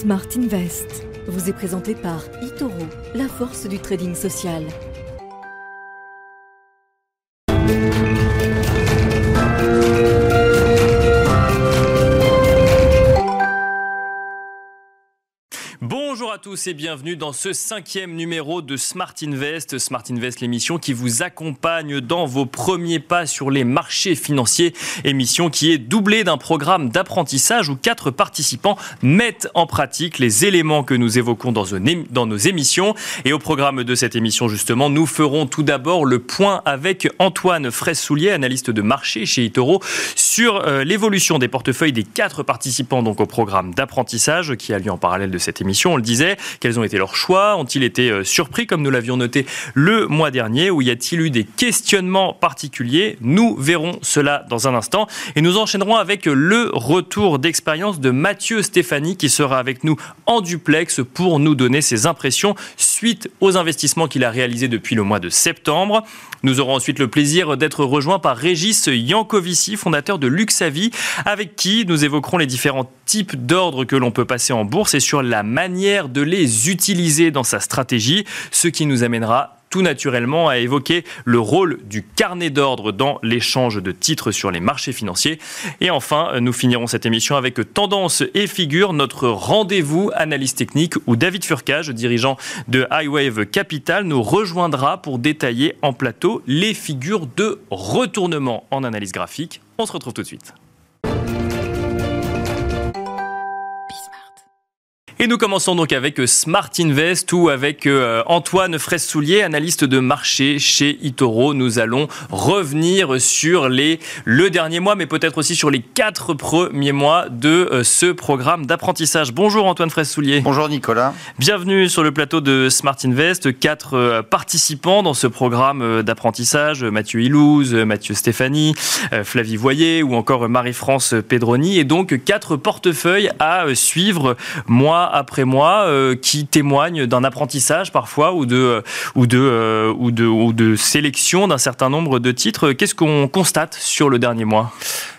Smart Invest vous est présenté par eToro, la force du trading social. À tous et bienvenue dans ce cinquième numéro de Smart Invest. Smart Invest, l'émission qui vous accompagne dans vos premiers pas sur les marchés financiers. Émission qui est doublée d'un programme d'apprentissage où quatre participants mettent en pratique les éléments que nous évoquons dans, nos émissions. Et au programme de cette émission, justement, nous ferons tout d'abord le point avec Antoine Fraisse-Soulier, analyste de marché chez Itoro, sur euh, l'évolution des portefeuilles des quatre participants donc au programme d'apprentissage qui a lieu en parallèle de cette émission. On le disait, quels ont été leurs choix? Ont-ils été euh, surpris comme nous l'avions noté le mois dernier? Ou y a-t-il eu des questionnements particuliers? Nous verrons cela dans un instant. Et nous enchaînerons avec le retour d'expérience de Mathieu Stéphanie qui sera avec nous en duplex pour nous donner ses impressions suite aux investissements qu'il a réalisés depuis le mois de septembre. Nous aurons ensuite le plaisir d'être rejoints par Régis Yankovici, fondateur de Luxavi, avec qui nous évoquerons les différents types d'ordres que l'on peut passer en bourse et sur la manière de les utiliser dans sa stratégie, ce qui nous amènera tout naturellement à évoquer le rôle du carnet d'ordre dans l'échange de titres sur les marchés financiers. Et enfin, nous finirons cette émission avec Tendance et Figure, notre rendez-vous analyse technique où David Furcage, dirigeant de Highwave Capital, nous rejoindra pour détailler en plateau les figures de retournement en analyse graphique. On se retrouve tout de suite. Et nous commençons donc avec euh, Smart Invest ou avec euh, Antoine Fraisse-Soulier, analyste de marché chez Itoro. Nous allons revenir sur les, le dernier mois, mais peut-être aussi sur les quatre premiers mois de euh, ce programme d'apprentissage. Bonjour Antoine Fraisse-Soulier. Bonjour Nicolas. Bienvenue sur le plateau de Smart Invest. Quatre participants dans ce programme d'apprentissage. Mathieu Ilouz, Mathieu Stéphanie, Flavie Voyer ou encore Marie-France Pedroni. Et donc quatre portefeuilles à suivre mois après mois euh, qui témoignent d'un apprentissage parfois ou de, ou de, euh, ou de, ou de sélection d'un certain nombre de titres. Qu'est-ce qu'on constate sur le dernier mois?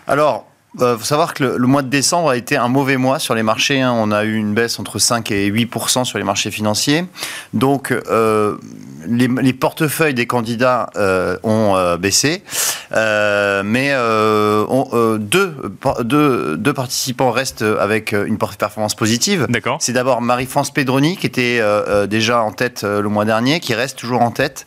Alors, il euh, faut savoir que le, mois de décembre a été un mauvais mois sur les marchés. Hein. On a eu une baisse entre 5 et 8% sur les marchés financiers. Donc, euh, les, portefeuilles des candidats euh, ont baissé. mais deux, deux, deux, participants restent avec une performance positive. D'accord. C'est d'abord Marie-France Pedroni, qui était déjà en tête le mois dernier, qui reste toujours en tête,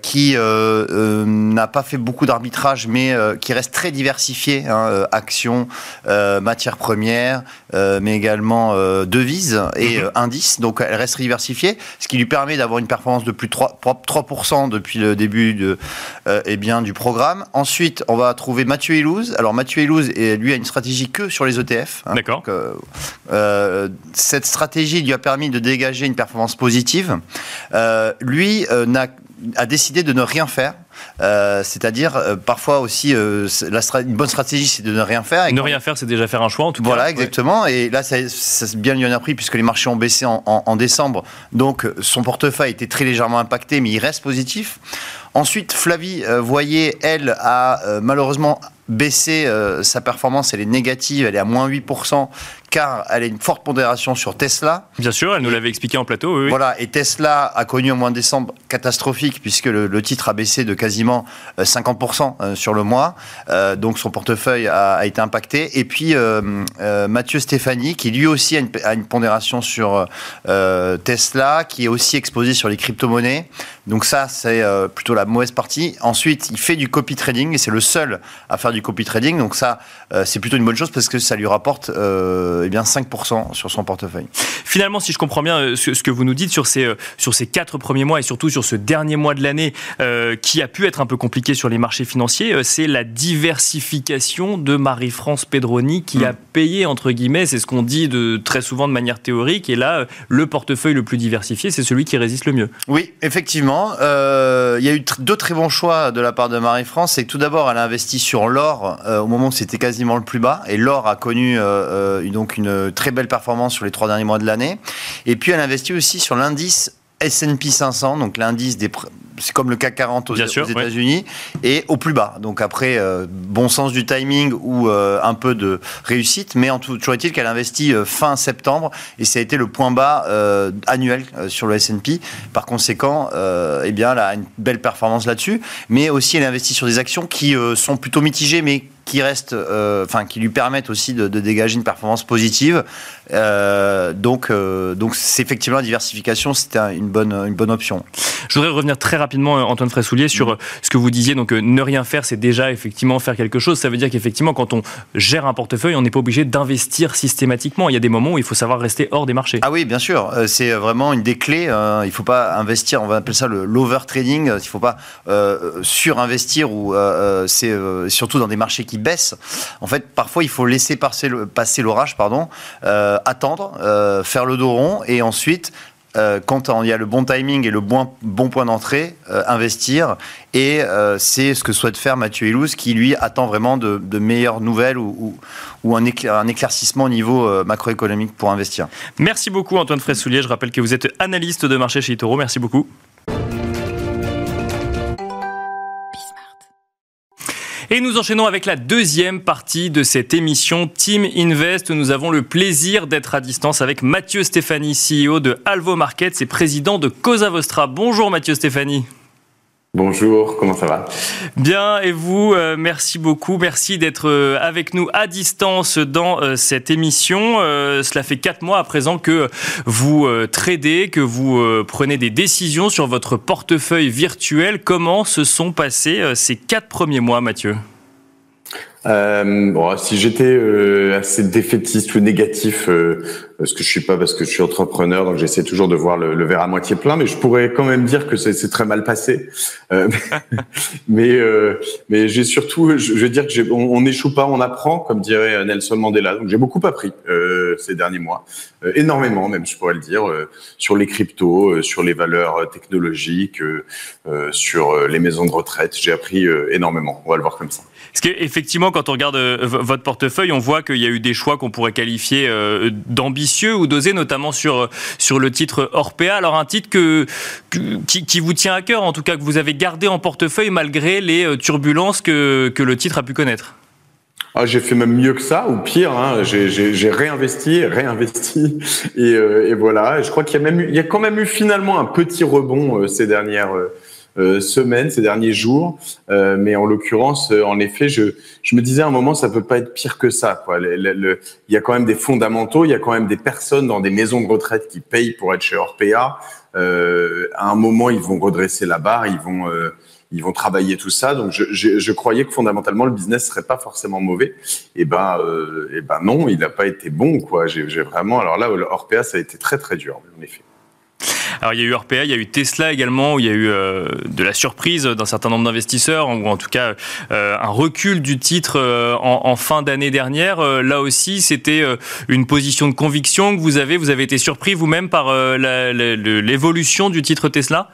qui n'a pas fait beaucoup d'arbitrage, mais qui reste très diversifié. Hein, euh, actions, euh, matières premières, euh, mais également devises et mhm. indices. Donc elle reste diversifiée, ce qui lui permet d'avoir une performance de plus de 3, 3% depuis le début de, eh bien, du programme. Ensuite, on va trouver Mathieu Elouz. Alors Mathieu Elouz, lui, a une stratégie que sur les ETF. Hein. D'accord. cette stratégie lui a permis de dégager une performance positive. lui a décidé de ne rien faire euh, c'est-à-dire, euh, parfois aussi, euh, une bonne stratégie, c'est de ne rien faire. Et ne rien faire, c'est déjà faire un choix, en tout cas. Voilà, exactement. Et là, ça, ça bien lui en a pris, puisque les marchés ont baissé en, décembre. Donc, son portefeuille été très légèrement impacté, mais il reste positif. Ensuite, Flavie Voyer, elle, a malheureusement baissé sa performance, elle est négative, elle est à moins 8%, car elle a une forte pondération sur Tesla. Bien sûr, elle nous l'avait expliqué en plateau. Oui, Voilà, et Tesla a connu au mois de décembre catastrophique puisque le, titre a baissé de quasiment 50% euh, euh, sur le mois, euh, donc son portefeuille a, été impacté. Et puis Mathieu Stéphanie, qui lui aussi a une, a une pondération sur Tesla, qui est aussi exposé sur les crypto-monnaies. Donc ça, c'est plutôt la mauvaise partie. Ensuite, il fait du copy trading et c'est le seul à faire du copy trading. Donc ça, c'est plutôt une bonne chose parce que ça lui rapporte eh bien 5% sur son portefeuille. Finalement, si je comprends bien euh, ce, que vous nous dites sur ces, euh, sur ces quatre premiers mois et surtout sur ce dernier mois de l'année euh, qui a pu être un peu compliqué sur les marchés financiers, c'est la diversification de Marie-France Pedroni qui mm. a payé, entre guillemets, c'est ce qu'on dit de, très souvent de manière théorique, et là, le portefeuille le plus diversifié, c'est celui qui résiste le mieux. Oui, effectivement. il y a eu deux très bons choix de la part de Marie-France. C'est que tout d'abord, elle a investi sur l'or au moment où c'était quasiment le plus bas, et l'or a connu donc une très belle performance sur les trois derniers mois de l'année. Et puis elle investit aussi sur l'indice S&P 500, donc l'indice des, c'est comme le CAC 40 aux, États-Unis, et au plus bas. Donc après, bon sens du timing ou un peu de réussite, mais en tout, toujours est-il qu'elle investit fin septembre, et ça a été le point bas annuel sur le S&P. Par conséquent, eh bien, elle a une belle performance là-dessus, mais aussi elle investit sur des actions qui sont plutôt mitigées, mais qui reste, euh, enfin, qui lui permettent aussi de, dégager une performance positive. Euh, donc, euh, donc c'est effectivement la diversification, c'était une bonne, une bonne option. Je voudrais revenir très rapidement, Antoine Fraissoulier, sur ce que vous disiez. Donc, ne rien faire, c'est déjà effectivement faire quelque chose. Ça veut dire qu'effectivement, quand on gère un portefeuille, on n'est pas obligé d'investir systématiquement. Il y a des moments où il faut savoir rester hors des marchés. Ah oui, bien sûr. C'est vraiment une des clés. il ne faut pas investir, on va appeler ça le l'over-trading. Il ne faut pas surinvestir ou c'est surtout dans des marchés qui baisse. En fait, parfois, il faut laisser passer l'orage, pardon, euh, attendre, euh, faire le dos rond, et ensuite, euh, quand il y a le bon timing et le bon, point d'entrée, investir. Et c'est ce que souhaite faire Mathieu Elouz, qui lui attend vraiment de, meilleures nouvelles ou, un, éclaircissement au niveau macroéconomique pour investir. Merci beaucoup Antoine Fraissoulier. Je rappelle que vous êtes analyste de marché chez Toro. Merci beaucoup. Et nous enchaînons avec la deuxième partie de cette émission Team Invest. Nous avons le plaisir d'être à distance avec Mathieu Stéphanie, CEO de Alvo Markets et président de Cosa Vostra. Bonjour Mathieu Stéphanie. Bonjour, comment ça va? Bien, et vous, euh, merci beaucoup. Merci d'être euh, avec nous à distance dans euh, cette émission. cela fait quatre mois à présent que vous tradez, que vous prenez des décisions sur votre portefeuille virtuel. Comment se sont passés ces quatre premiers mois, Mathieu? Bon, si j'étais assez défaitiste ou négatif, euh, parce que je suis pas, parce que je suis entrepreneur, donc j'essaie toujours de voir le, verre à moitié plein, mais je pourrais quand même dire que c'est très mal passé. Euh, mais mais j'ai surtout, je, veux dire que on n'échoue pas, on apprend, comme dirait Nelson Mandela. Donc j'ai beaucoup appris ces derniers mois, énormément même, je pourrais le dire, sur les cryptos, sur les valeurs technologiques, sur les maisons de retraite. J'ai appris énormément. On va le voir comme ça. Parce qu'effectivement, quand on regarde euh, votre portefeuille, on voit qu'il y a eu des choix qu'on pourrait qualifier euh, ou d'osés, notamment sur, sur le titre Orpea. Alors un titre que, qui, vous tient à cœur, en tout cas que vous avez gardé en portefeuille malgré les euh, turbulences que, que le titre a pu connaître. Ah, j'ai fait même mieux que ça, ou pire. Hein. J'ai réinvesti, réinvesti, et, et voilà. je crois qu'il y a même, il y a quand même eu finalement un petit rebond ces dernières euh, semaines, ces derniers jours. Euh, mais en l'occurrence, euh, en effet, je, je me disais à un moment, ça peut pas être pire que ça. Quoi. il y a quand même des fondamentaux, il y a quand même des personnes dans des maisons de retraite qui payent pour être chez Orpea. Euh, à un moment, ils vont redresser la barre, ils vont ils vont travailler tout ça. Donc, je, je, je, croyais que fondamentalement le business serait pas forcément mauvais. Et ben, euh, et ben non, il n'a pas été bon, quoi. J'ai vraiment. Alors là, Orpea, ça a été très très dur, en effet. Alors il y a eu RPA, il y a eu Tesla également, où il y a eu euh, de la surprise d'un certain nombre d'investisseurs, ou en tout cas euh, un recul du titre euh, en, fin d'année dernière. là aussi, c'était une position de conviction que vous avez. Vous avez été surpris vous-même par l'évolution du titre Tesla?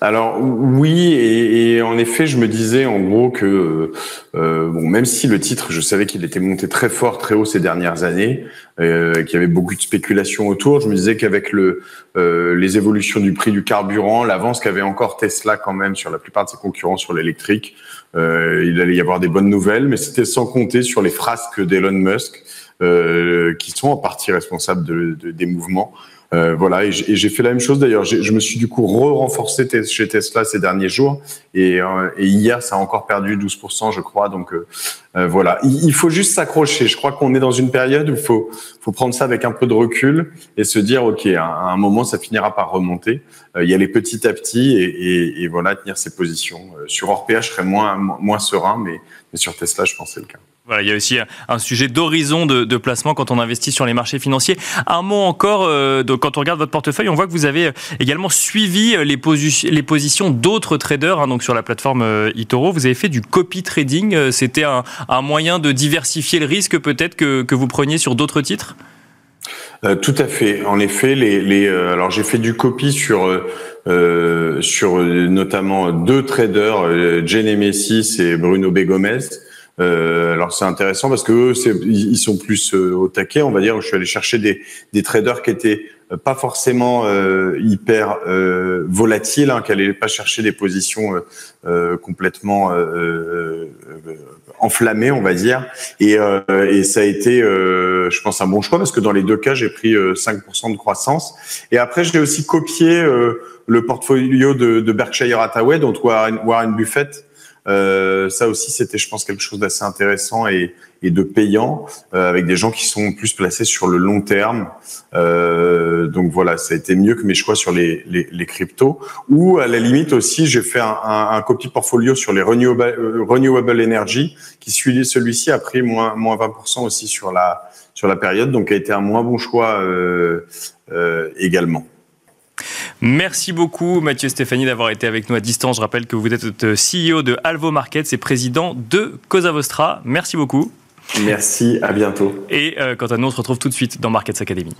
Alors oui, et, en effet, je me disais en gros que euh, bon, même si le titre, je savais qu'il était monté très fort, très haut ces dernières années, euh, qu'il y avait beaucoup de spéculation autour, je me disais qu'avec le euh, les évolutions du prix du carburant, l'avance qu'avait encore Tesla quand même sur la plupart de ses concurrents sur l'électrique, euh, il allait y avoir des bonnes nouvelles, mais c'était sans compter sur les frasques d'Elon Musk, euh, qui sont en partie responsables de, de, des mouvements. Euh, voilà, et j'ai fait la même chose d'ailleurs. Je me suis du coup re-renforcé chez Tesla ces derniers jours, et, euh, et, hier ça a encore perdu 12%, je crois. Donc euh, euh, voilà, il, faut juste s'accrocher. Je crois qu'on est dans une période où il faut, faut prendre ça avec un peu de recul et se dire ok, à, un moment ça finira par remonter. il y a les petit à petit et, et, et voilà tenir ses positions. sur Orpea, je serais moins moins serein, mais, mais sur Tesla, je pense que c'est le cas. Voilà, il y a aussi un sujet d'horizon de, placement quand on investit sur les marchés financiers. Un mot encore, euh, quand on regarde votre portefeuille, on voit que vous avez euh, également suivi euh, les, les positions d'autres traders, hein, donc sur la plateforme eToro. Vous avez fait du copy trading. C'était un, moyen de diversifier le risque peut-être que, que vous preniez sur d'autres titres? Tout à fait. En effet, les, les alors j'ai fait du copy sur sur notamment deux traders, Genemesis et Bruno Begomez. Alors c'est intéressant parce que eux, ils sont plus au taquet, on va dire. Je suis allé chercher des, des traders qui étaient pas forcément euh, hyper euh, volatile, hein, qu'elle n'allait pas chercher des positions euh, complètement enflammées, on va dire. Et, et ça a été, je pense, un bon choix parce que dans les deux cas, j'ai pris 5% de croissance. Et après, j'ai aussi copié le portfolio de, de, Berkshire Hathaway, dont Warren, Warren Buffett. ça aussi, c'était, je pense, quelque chose d'assez intéressant et, et de payant euh, avec des gens qui sont plus placés sur le long terme. Euh, donc voilà, ça a été mieux que mes choix sur les, les, les cryptos. Ou à la limite aussi, j'ai fait un, un, un, copy portfolio sur les renewable, euh, renewable energy qui suit celui-ci a pris moins, moins 20% aussi sur la, sur la période, donc a été un moins bon choix euh, euh, également. Merci beaucoup Mathieu Stéphanie d'avoir été avec nous à distance. Je rappelle que vous êtes CEO de Alvo Markets et président de Cosa Vostra. Merci beaucoup. Merci, à bientôt. Et euh, quant à nous, on se retrouve tout de suite dans Markets Academy.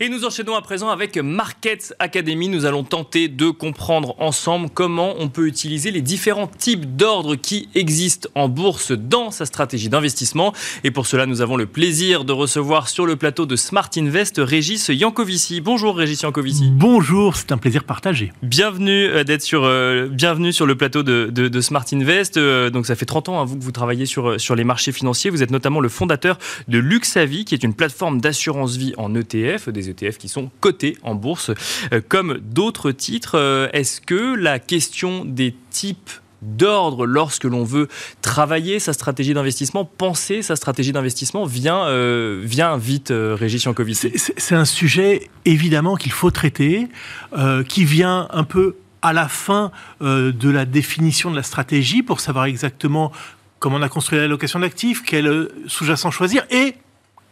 Et nous enchaînons à présent avec Markets Academy. Nous allons tenter de comprendre ensemble comment on peut utiliser les différents types d'ordres qui existent en bourse dans sa stratégie d'investissement. Et pour cela, nous avons le plaisir de recevoir sur le plateau de Smart Invest Régis Yankovici. Bonjour Régis Yankovici. Bonjour, c'est un plaisir partagé. Bienvenue euh, d'être sur, euh, bienvenue sur le plateau de, de, Smart Invest. Euh, donc ça fait 30 ans, hein, vous, que vous travaillez sur, sur les marchés financiers. Vous êtes notamment le fondateur de Luxavi, qui est une plateforme d'assurance vie en ETF, des ETF qui sont cotés en bourse euh, comme d'autres titres. Euh, est-ce que la question des types d'ordre lorsque l'on veut travailler sa stratégie d'investissement, penser sa stratégie d'investissement vient, euh, vient vite, Régis Yankovic C'est un sujet évidemment qu'il faut traiter, qui vient un peu à la fin de la définition de la stratégie pour savoir exactement comment on a construit l'allocation d'actifs, quel sous-jacent choisir et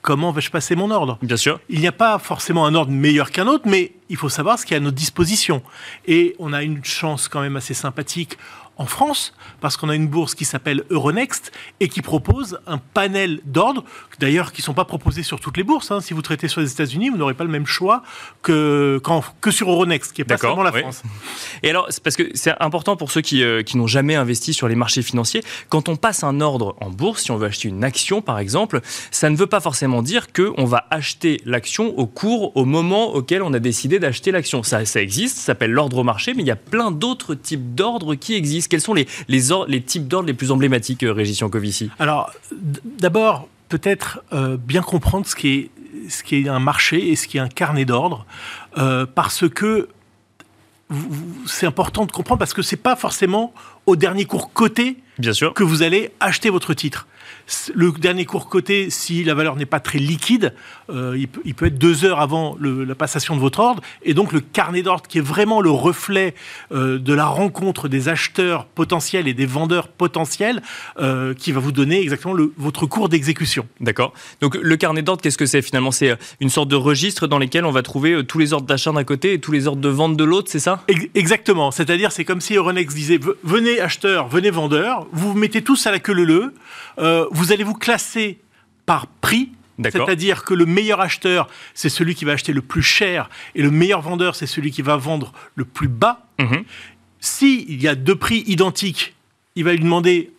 comment vais-je passer mon ordre? Bien sûr. Il n'y a pas forcément un ordre meilleur qu'un autre, mais il faut savoir ce qui est à notre disposition. Et on a une chance quand même assez sympathique en France, parce qu'on a une bourse qui s'appelle Euronext et qui propose un panel d'ordres, d'ailleurs qui ne sont pas proposés sur toutes les bourses. Hein. Si vous traitez sur les États-Unis, vous n'aurez pas le même choix que, que sur Euronext, qui est pas seulement la France. Et alors, parce que c'est important pour ceux qui, euh, qui n'ont jamais investi sur les marchés financiers, quand on passe un ordre en bourse, si on veut acheter une action par exemple, ça ne veut pas forcément dire qu'on va acheter l'action au cours, au moment auquel on a décidé d'acheter l'action. Ça, ça existe, ça s'appelle l'ordre au marché, mais il y a plein d'autres types d'ordres qui existent. Quels sont les, types d'ordres les plus emblématiques, euh, Régis Yankovici Alors, d'abord, peut-être euh, bien comprendre ce qui, est, ce qui est un marché et ce qui est un carnet d'ordre, euh, parce que c'est important de comprendre, parce que c'est pas forcément au dernier cours coté Bien sûr. que vous allez acheter votre titre le dernier cours coté, si la valeur n'est pas très liquide, euh, il, peut, être deux heures avant la passation de votre ordre. Et donc le carnet d'ordre, qui est vraiment le reflet euh, de la rencontre des acheteurs potentiels et des vendeurs potentiels, euh, qui va vous donner exactement votre cours d'exécution. D'accord. Donc le carnet d'ordre, qu'est-ce que c'est finalement? C'est une sorte de registre dans lequel on va trouver tous les ordres d'achat d'un côté et tous les ordres de vente de l'autre, c'est ça? Exactement. C'est-à-dire, c'est comme si Euronext disait venez acheteurs, venez vendeurs, vous vous mettez tous à la queue leu euh, vous allez vous classer par prix. C'est-à-dire que le meilleur acheteur, c'est celui qui va acheter le plus cher, et le meilleur vendeur, c'est celui qui va vendre le plus bas. Mhm. S'il y a deux prix identiques, il va lui demander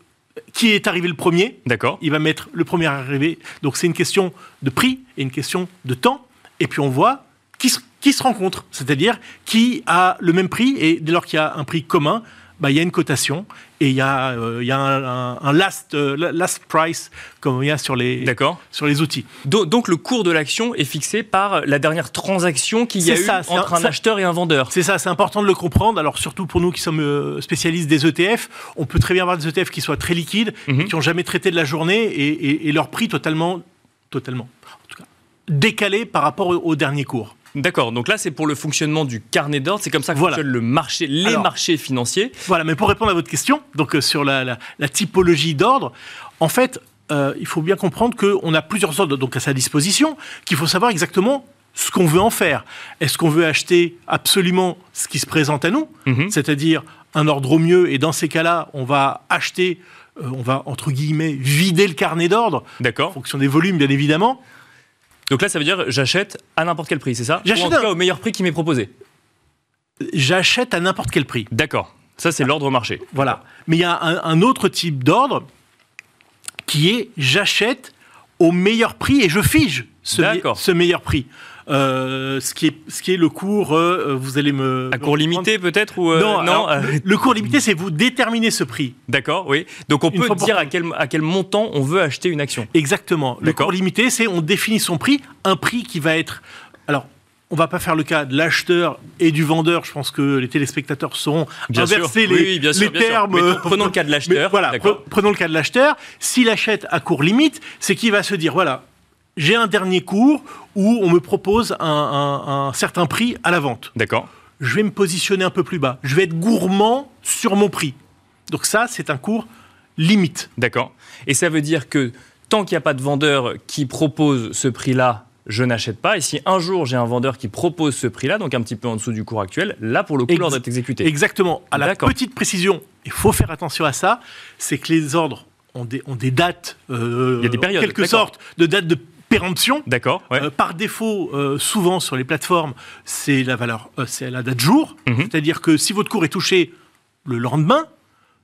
qui est arrivé le premier. D'accord. Il va mettre le premier arrivé. Donc c'est une question de prix et une question de temps. Et puis on voit qui se, qui se rencontrent, c'est-à-dire qui a le même prix, et dès lors qu'il y a un prix commun, bah, il y a une cotation et il y a, euh, il y a un, last, euh, last price comme il y a sur les, sur les outils. Donc, le cours de l'action est fixé par la dernière transaction qu'il y a eu entre un, acheteur et un vendeur. C'est ça, c'est important de le comprendre. Alors surtout pour nous qui sommes euh, spécialistes des ETF, on peut très bien avoir des ETF qui soient très liquides, mhm. qui n'ont jamais traité de la journée et, et, leur prix totalement, totalement, en tout cas, décalé par rapport au dernier cours. D'accord, donc là c'est pour le fonctionnement du carnet d'ordre, c'est comme ça que fonctionne le marché, les marchés financiers. Voilà, mais pour répondre à votre question, donc euh, sur la, typologie d'ordre, en fait, euh, il faut bien comprendre qu'on a plusieurs ordres donc à sa disposition, qu'il faut savoir exactement ce qu'on veut en faire. Est-ce qu'on veut acheter absolument ce qui se présente à nous, mhm. c'est-à-dire un ordre au mieux, et dans ces cas-là, on va acheter, euh, on va entre guillemets vider le carnet d'ordre, en fonction des volumes bien évidemment, donc là, ça veut dire j'achète à n'importe quel prix, c'est ça J'achète en tout cas au meilleur prix qui m'est proposé. J'achète à n'importe quel prix. D'accord. Ça, c'est l'ordre au marché. Voilà. Mais il y a un, autre type d'ordre qui est j'achète au meilleur prix et je fige ce, ce meilleur prix. Euh, ce, qui est, ce qui est le cours, euh, euh, vous allez me... À cours limité peut-être ou Non, non le cours limité, c'est vous déterminer ce prix. D'accord, oui. Donc on peut dire à quel, à quel montant on veut acheter une action. Exactement. Le cours limité, c'est on définit son prix, un prix qui va être... Alors, on va pas faire le cas de l'acheteur et du vendeur. Je pense que les téléspectateurs sauront bien inverser les, les termes. prenons le cas de l'acheteur. Voilà, prenons le cas de l'acheteur. S'il achète à court limite, c'est qu'il va se dire voilà, j'ai un dernier cours où on me propose un, certain prix à la vente. D'accord. Je vais me positionner un peu plus bas. Je vais être gourmand sur mon prix. Donc ça, c'est un cours limite. D'accord. Et ça veut dire que tant qu'il n'y a pas de vendeur qui propose ce prix-là, je n'achète pas. Et si un jour j'ai un vendeur qui propose ce prix-là, donc un petit peu en dessous du cours actuel, là pour le coup l'ordre est exécuté. Exactement. À la petite précision, il faut faire attention à ça, c'est que les ordres ont des, ont des dates, euh, il y a des périodes, quelque sorte de dates de péremption. D'accord. Euh, par défaut, euh, souvent sur les plateformes, c'est la valeur, euh, c'est la date jour. Mhm. C'est-à-dire que si votre cours est touché le lendemain,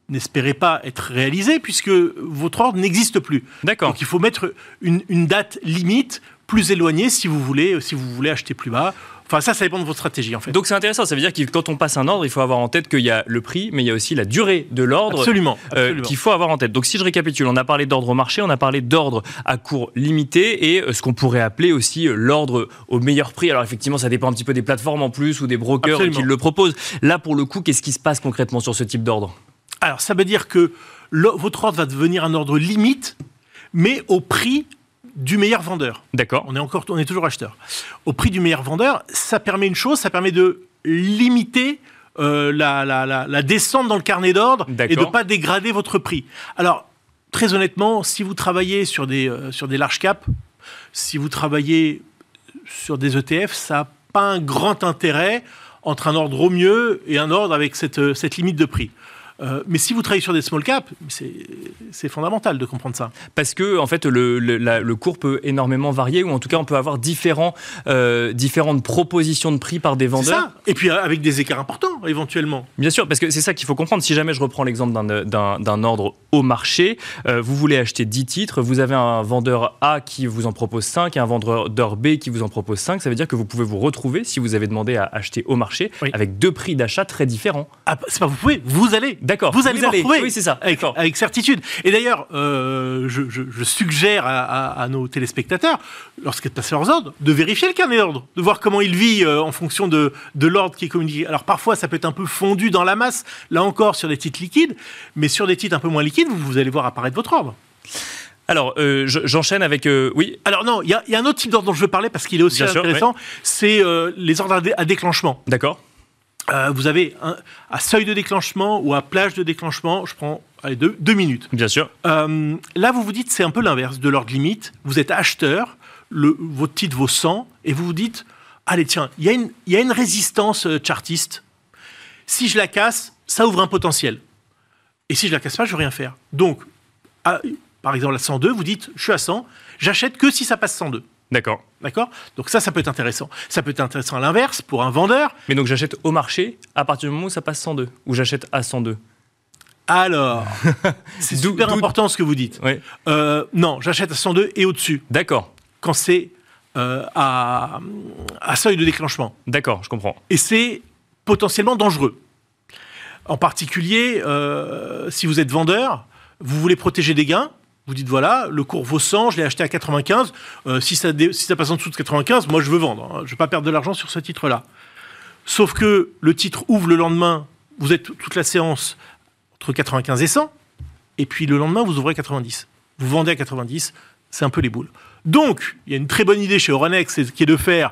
n'espérez pas être réalisé puisque votre ordre n'existe plus. D'accord. Donc il faut mettre une, une, date limite plus éloignée si vous voulez, si vous voulez acheter plus bas Enfin, ça, ça dépend de votre stratégie, en fait. Donc, c'est intéressant. Ça veut dire que quand on passe un ordre, il faut avoir en tête qu'il y a le prix, mais il y a aussi la durée de l'ordre. Absolument. Euh, qu'il faut avoir en tête. Donc, si je récapitule, on a parlé d'ordre au marché, on a parlé d'ordre à court limité et euh, ce qu'on pourrait appeler aussi euh, l'ordre au meilleur prix. Alors, effectivement, ça dépend un petit peu des plateformes en plus ou des brokers qui le proposent. Là, pour le coup, qu'est-ce qui se passe concrètement sur ce type d'ordre? Alors, ça veut dire que votre ordre va devenir un ordre limite, mais au prix du meilleur vendeur. D'accord. On est encore, on est toujours acheteur. Au prix du meilleur vendeur, ça permet une chose, ça permet de limiter euh, la, descente dans le carnet d'ordre et de ne pas dégrader votre prix. Alors, très honnêtement, si vous travaillez sur des, euh, sur des large caps, si vous travaillez sur des ETF, ça n'a pas un grand intérêt entre un ordre au mieux et un ordre avec cette, cette limite de prix. Euh, mais si vous travaillez sur des small caps, c'est fondamental de comprendre ça. Parce que, en fait, le, le, cours peut énormément varier, ou en tout cas, on peut avoir différents, euh, différentes propositions de prix par des vendeurs. Ça. Et puis avec des écarts importants, éventuellement. Bien sûr, parce que c'est ça qu'il faut comprendre. Si jamais je reprends l'exemple d'un ordre au marché, euh, vous voulez acheter 10 titres, vous avez un vendeur A qui vous en propose 5 et un vendeur B qui vous en propose 5. Ça veut dire que vous pouvez vous retrouver, si vous avez demandé à acheter au marché, avec deux prix d'achat très différents. Ah, c'est pas vous pouvez, vous allez D'accord. Vous allez vous, retrouver. Oui, c'est ça. Avec, certitude. Et d'ailleurs, euh, je, suggère à, nos téléspectateurs, lorsqu'ils passent leurs ordres, de vérifier le carnet d'ordre, de voir comment il vit euh, en fonction de, de l'ordre qui est communiqué. Alors parfois, ça peut être un peu fondu dans la masse, là encore, sur des titres liquides, mais sur des titres un peu moins liquides, vous, allez voir apparaître votre ordre. Alors, euh, j'enchaîne avec... oui Alors non, il y, y, a un autre type d'ordre dont je veux parler parce qu'il est aussi intéressant, c'est les ordres à déclenchement. D'accord. Euh, vous avez un, à seuil de déclenchement ou à plage de déclenchement, je prends allez, deux, deux minutes. Bien sûr. Euh, là, vous vous dites, c'est un peu l'inverse de l'ordre limite. Vous êtes acheteur, le, votre titre vaut 100, et vous vous dites, allez, tiens, il y, y, a une résistance euh, chartiste. Si je la casse, ça ouvre un potentiel. Et si je la casse pas, je ne veux rien faire. Donc, par exemple, à 102, vous dites, je suis à 100, j'achète que si ça passe 102. D'accord. D'accord? Donc ça, ça peut être intéressant. Ça peut être intéressant à l'inverse, pour un vendeur. Mais donc j'achète au marché à partir du moment où ça passe 102, ou j'achète à 102 alors, c'est super important ce que vous dites. Oui. Euh, non, j'achète à 102 et au-dessus. D'accord. Quand c'est euh, à, à, seuil de déclenchement. D'accord, je comprends. Et c'est potentiellement dangereux. En particulier, euh, si vous êtes vendeur, vous voulez protéger des gains, vous dites voilà, le cours vaut 100, je l'ai acheté à 95. Euh, si, ça si ça passe en dessous de 95, moi je veux vendre. Hein. Je ne vais pas perdre de l'argent sur ce titre-là. Sauf que le titre ouvre le lendemain, vous êtes toute la séance entre 95 et 100, et puis le lendemain, vous ouvrez 90. Vous vendez à 90, c'est un peu les boules. Donc, il y a une très bonne idée chez Euronext qui est de faire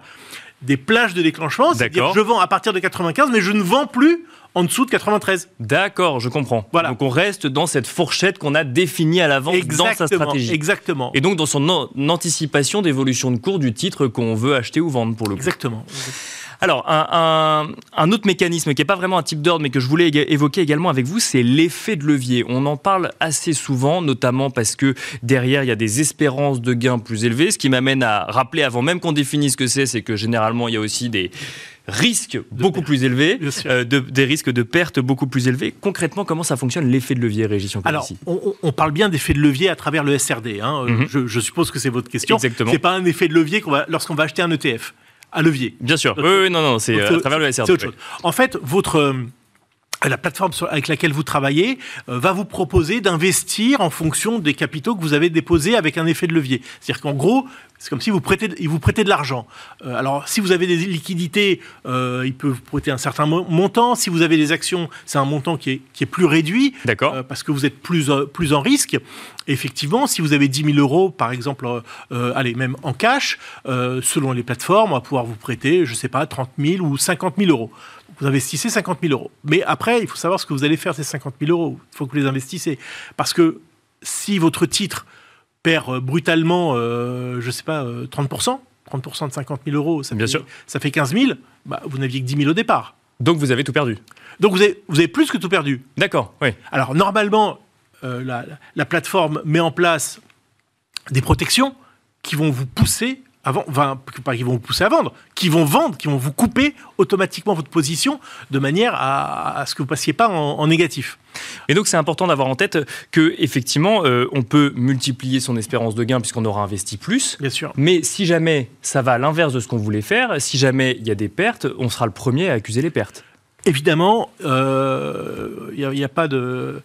des plages de déclenchement, c'est-à-dire je vends à partir de 95, mais je ne vends plus en dessous de 93. D'accord, je comprends. Voilà. Donc on reste dans cette fourchette qu'on a définie à l'avance dans sa stratégie. Exactement. Et donc dans son anticipation d'évolution de cours du titre qu'on veut acheter ou vendre pour le coup. Exactement. Alors, un, autre mécanisme qui n'est pas vraiment un type d'ordre, mais que je voulais évoquer également avec vous, c'est l'effet de levier. On en parle assez souvent, notamment parce que derrière, il y a des espérances de gains plus élevées, ce qui m'amène à rappeler, avant même qu'on définisse ce que c'est, c'est que généralement, il y a aussi des risques beaucoup plus élevés, euh, des risques de perte beaucoup plus élevés. Concrètement, comment ça fonctionne l'effet de levier, Régis Alors, on, parle bien d'effet de levier à travers le SRD. Hein. Mhm. je, suppose que c'est votre question. Exactement. C'est pas un effet de levier lorsqu'on va acheter un ETF. À levier. Bien sûr. Oui, non, non, c'est à travers le SRD. Autre chose. En fait, votre la plateforme avec laquelle vous travaillez euh, va vous proposer d'investir en fonction des capitaux que vous avez déposés avec un effet de levier. C'est-à-dire qu'en gros, c'est comme si vous prêtez, il vous prêtez de l'argent. Euh, alors, si vous avez des liquidités, euh, il peut vous prêter un certain montant. Si vous avez des actions, c'est un montant qui est, qui est plus réduit. D'accord. parce que vous êtes plus, plus en risque. effectivement, si vous avez 10 000 euros, par exemple, allez, même en cash, selon les plateformes, on va pouvoir vous prêter, je ne sais pas, 30 000 ou 50 000 euros vous investissez 50 000 euros. Mais après, il faut savoir ce que vous allez faire ces 50 000 euros. Il faut que vous les investissez. Parce que si votre titre perd euh, brutalement, euh, je ne sais pas, 30%, euh, 30% de 50 000 euros, ça, Bien fait, sûr. ça fait 15 000, bah, vous n'aviez que 10 000 au départ. Donc vous avez tout perdu. Donc vous avez, vous avez plus que tout perdu. D'accord, oui. Alors normalement, la, la, plateforme met en place des protections qui vont vous pousser avant, pas qui vont vous pousser à vendre, qui vont vendre, qui vont vous couper automatiquement votre position de manière à, ce que vous passiez pas en, négatif. Et donc c'est important d'avoir en tête que effectivement euh, on peut multiplier son espérance de gain puisqu'on aura investi plus. Bien sûr. Mais si jamais ça va à l'inverse de ce qu'on voulait faire, si jamais il y a des pertes, on sera le premier à accuser les pertes. Évidemment, il euh, n'y a, pas de,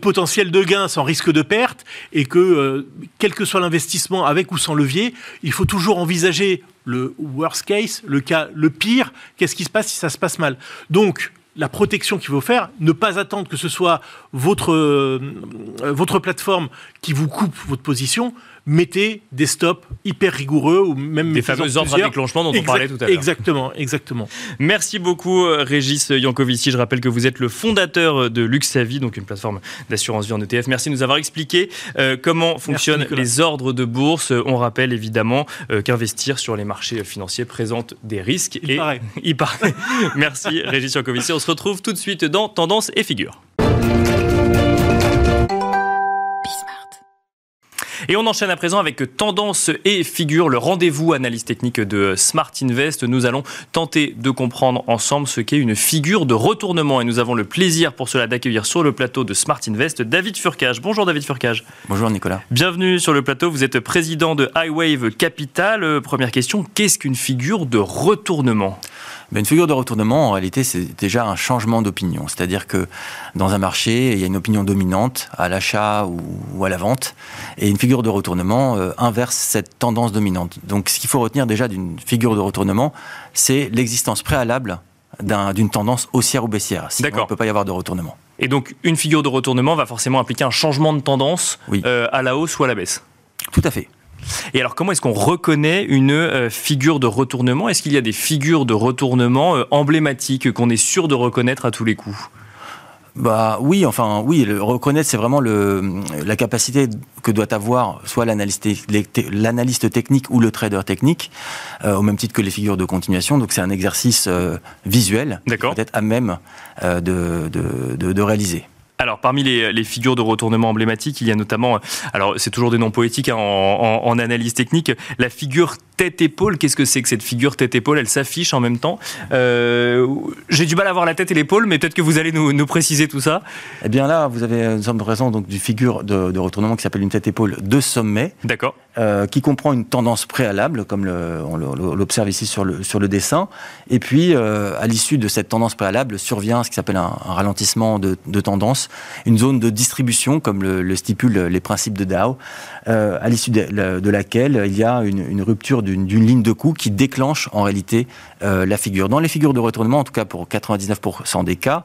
potentiel de gain sans risque de perte, et que, euh, quel que soit l'investissement, avec ou sans levier, il faut toujours envisager le worst case, le cas le pire, qu'est-ce qui se passe si ça se passe mal? Donc, la protection qu'il faut faire, ne pas attendre que ce soit votre, euh, votre plateforme qui vous coupe votre position, mettez des stops hyper rigoureux ou même des fameux ordres à déclenchement dont on parlait tout à l'heure. Exactement, exactement. Merci beaucoup euh, Régis Yankovici. Je rappelle que vous êtes le fondateur de Luxavi, donc une plateforme d'assurance vie en ETF. Merci de nous avoir expliqué euh, comment fonctionnent les ordres de bourse. On rappelle évidemment euh, qu'investir sur les marchés financiers présente des risques. Il paraît. Il paraît. Merci Régis Yankovici. On se retrouve tout de suite dans Tendance et Figure. Et on enchaîne à présent avec Tendance et Figure, le rendez-vous analyse technique de Smart Invest. Nous allons tenter de comprendre ensemble ce qu'est une figure de retournement. Et nous avons le plaisir pour cela d'accueillir sur le plateau de Smart Invest David Furcage. Bonjour David Furcage. Bonjour Nicolas. Bienvenue sur le plateau. Vous êtes président de Highwave Capital. Première question, qu'est-ce qu'une figure de retournement? Ben, une figure de retournement, en réalité, c'est déjà un changement d'opinion. C'est-à-dire que dans un marché, il y a une opinion dominante à l'achat ou, à la vente, et une figure de retournement euh, inverse cette tendance dominante. Donc, ce qu'il faut retenir déjà d'une figure de retournement, c'est l'existence préalable d'une tendance haussière ou baissière. Sinon, il ne peut pas y avoir de retournement. Et donc, une figure de retournement va forcément impliquer un changement de tendance euh, à la hausse ou à la baisse? Tout à fait. Et alors, comment est-ce qu'on reconnaît une euh, figure de retournement? Est-ce qu'il y a des figures de retournement euh, emblématiques qu'on est sûr de reconnaître à tous les coups? Bah oui, enfin oui, le reconnaître c'est vraiment le, la capacité que doit avoir soit l'analyste, technique ou le trader technique, euh, au même titre que les figures de continuation. Donc c'est un exercice visuel, peut-être à même de, de, de, de réaliser. Alors, parmi les, figures de retournement emblématiques, il y a notamment, alors c'est toujours des noms poétiques hein, en, analyse technique, la figure tête-épaule. Qu'est-ce que c'est que cette figure tête-épaule Elle s'affiche en même temps. Euh, j'ai du mal à voir la tête et l'épaule, mais peut-être que vous allez nous, préciser tout ça. Eh bien là, vous avez, nous sommes présents donc d'une figure de, retournement qui s'appelle une tête-épaule de sommet. D'accord. Euh, qui comprend une tendance préalable, comme on l'observe ici sur le, sur le dessin. Et puis, euh, à l'issue de cette tendance préalable, survient ce qui s'appelle un, ralentissement de, tendance, une zone de distribution, comme le, stipulent les principes de Dow, euh, à l'issue de, laquelle il y a une, rupture d'une ligne de coût qui déclenche en réalité la figure. Dans les figures de retournement, en tout cas pour 99% des cas,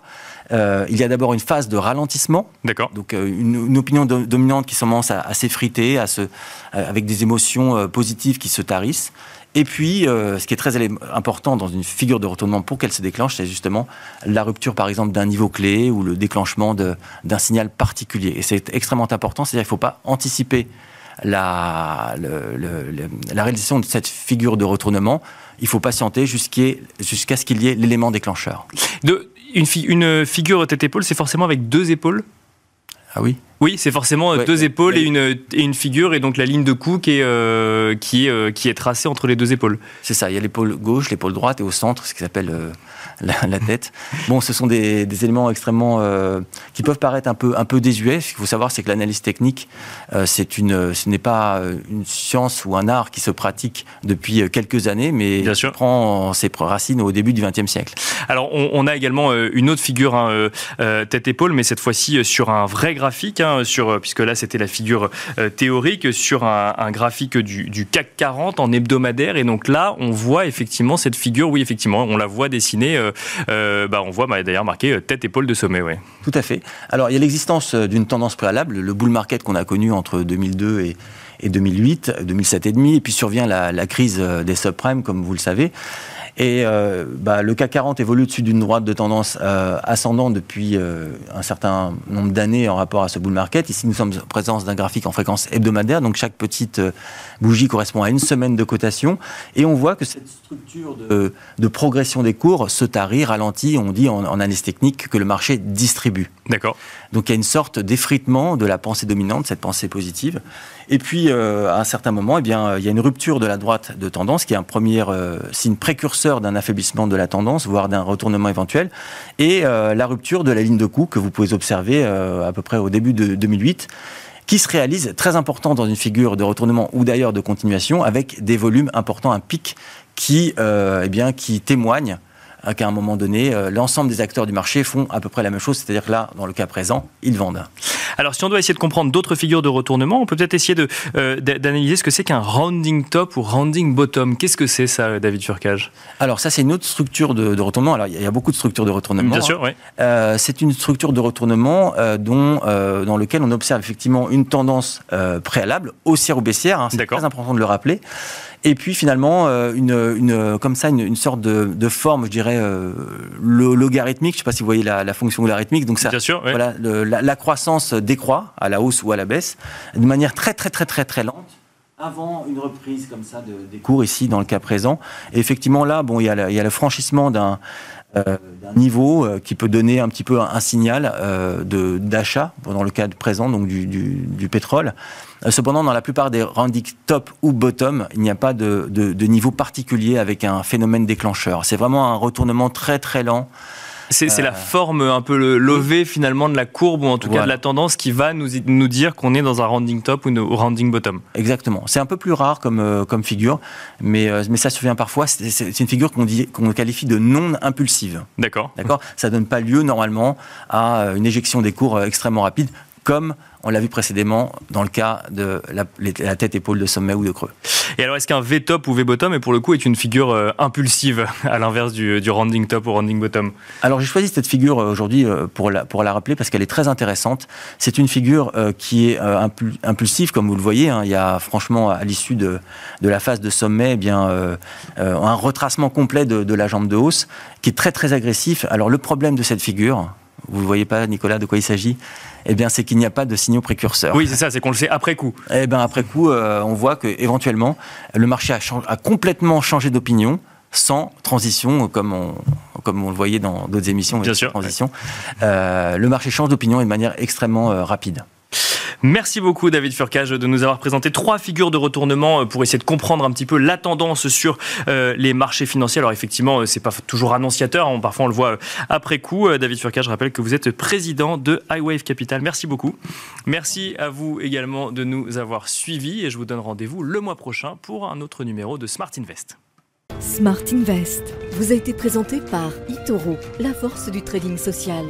euh, il y a d'abord une phase de ralentissement. D'accord. Donc euh, une, opinion dominante qui commence à, s'effriter, à se, avec des émotions euh, positives qui se tarissent. Et puis, ce qui est très important dans une figure de retournement pour qu'elle se déclenche, c'est justement la rupture, par exemple, d'un niveau clé ou le déclenchement d'un signal particulier. Et c'est extrêmement important, c'est-à-dire qu'il ne faut pas anticiper la, réalisation de cette figure de retournement. Il faut patienter jusqu'à ce qu'il y ait l'élément déclencheur. Une, une figure tête-épaule, c'est forcément avec deux épaules Ah oui Oui, c'est forcément deux épaules et, une, et une figure, et donc la ligne de cou qui est, qui est, qui est tracée entre les deux épaules. C'est ça, il y a l'épaule gauche, l'épaule droite, et au centre, ce qui s'appelle la, tête. Bon, ce sont des, éléments extrêmement euh, qui peuvent paraître un peu un peu désuets. Ce qu'il faut savoir, c'est que l'analyse technique, euh, c'est une, ce n'est pas une science ou un art qui se pratique depuis quelques années, mais Bien sûr. prend ses racines au début du XXe siècle. Alors, on, a également euh, une autre figure hein, tête-épaule, mais cette fois-ci sur un vrai graphique, hein, sur puisque là c'était la figure théorique sur un, graphique du, du, CAC 40 en hebdomadaire, et donc là on voit effectivement cette figure. Oui, effectivement, on la voit dessinée euh, bah, on voit bah, d'ailleurs marqué euh, tête épaule de sommet. Ouais. Tout à fait. Alors il y a l'existence euh, d'une tendance préalable, le bull market qu'on a connu entre 2002 et, et 2008, 2007 et demi, et puis survient la, la crise des subprimes, comme vous le savez. Et euh, bah, le CAC 40 évolue au-dessus d'une droite de tendance euh, ascendante depuis euh, un certain nombre d'années en rapport à ce bull market. Ici, nous sommes en présence d'un graphique en fréquence hebdomadaire, donc chaque petite bougie correspond à une semaine de cotation. Et on voit que cette structure de, de progression des cours se tarit, ralentit. On dit en, en analyse technique que le marché distribue. D'accord. Donc il y a une sorte d'effritement de la pensée dominante, cette pensée positive. Et puis, à un certain moment, eh il y a une rupture de la droite de tendance, qui est un premier signe précurseur d'un affaiblissement de la tendance, voire d'un retournement éventuel, et euh, la rupture de la ligne de coût que vous pouvez observer euh, à peu près au début de 2008 qui se réalise très important dans une figure de retournement ou d'ailleurs de continuation avec des volumes importants, un pic qui, euh, eh qui témoigne qu'à un moment donné, euh, l'ensemble des acteurs du marché font à peu près la même chose, c'est-à-dire que là, dans le cas présent, ils vendent. Alors, si on doit essayer de comprendre d'autres figures de retournement, on peut peut-être essayer euh, d'analyser ce que c'est qu'un rounding top ou rounding bottom. Qu'est-ce que c'est ça, David Furcage? Alors, ça, c'est une autre structure de, retournement. Alors, il y, a beaucoup de structures de retournement. Bien sûr, oui. Euh, c'est une structure de retournement dont, dans lequel on observe effectivement une tendance préalable, haussière ou baissière. Hein, c'est très important de le rappeler. Et puis finalement, euh, une, une, comme ça, une, une sorte de, de, forme, je dirais, euh, logarithmique. Je ne sais pas si vous voyez la, la fonction logarithmique. Donc ça, Bien sûr, voilà, la, la, croissance décroît à la hausse ou à la baisse de manière très très très très très lente avant une reprise comme ça de, des cours ici dans le cas présent. Et effectivement là, bon, il y a, il y a le franchissement d'un d'un niveau euh, qui peut donner un petit peu un, signal euh, d'achat, dans le cas présent donc du, du, du pétrole. Cependant, dans la plupart des rounding top ou bottom, il n'y a pas de, de, de niveau particulier avec un phénomène déclencheur. C'est vraiment un retournement très très lent c'est la euh. forme un peu le lové finalement de la courbe ou en tout cas de la tendance qui va nous, nous dire qu'on est dans un rounding top ou un rounding bottom. Exactement. C'est un peu plus rare comme, euh, comme figure, mais, euh, mais ça se vient parfois. C'est une figure qu'on qu'on qualifie de non impulsive. D'accord. D'accord? Ça donne pas lieu normalement à une éjection des cours extrêmement rapide comme on l'a vu précédemment dans le cas de la, tête-épaule de sommet ou de creux. Et alors, est-ce qu'un V-top ou V-bottom, est pour le coup, est une figure euh, impulsive, à l'inverse du, du, rounding top ou rounding bottom? Alors, j'ai choisi cette figure euh, aujourd'hui euh, pour, la, pour la rappeler parce qu'elle est très intéressante. C'est une figure qui est impulsive, comme vous le voyez. Hein. Il y a franchement, à l'issue de, de, la phase de sommet, eh bien, un retracement complet de, de la jambe de hausse qui est très, très agressif. Alors, le problème de cette figure, vous ne voyez pas, Nicolas, de quoi il s'agit eh bien, c'est qu'il n'y a pas de signaux précurseurs. Oui, c'est ça, c'est qu'on le sait après coup. Eh bien, après coup, euh, on voit que éventuellement, le marché a, a complètement changé d'opinion sans transition, comme on, comme on le voyait dans d'autres émissions. Bien sûr. Transition. Euh, le marché change d'opinion de manière extrêmement euh, rapide. Merci beaucoup David Furcage de nous avoir présenté trois figures de retournement euh, pour essayer de comprendre un petit peu la tendance sur euh, les marchés financiers. Alors effectivement, euh, c'est pas toujours annonciateur, hein, parfois on le voit après coup. David Furcage, je rappelle que vous êtes président de iWave Capital. Merci beaucoup. Merci à vous également de nous avoir suivis et je vous donne rendez-vous le mois prochain pour un autre numéro de Smart Invest. Smart Invest vous a été présenté par eToro, la force du trading social.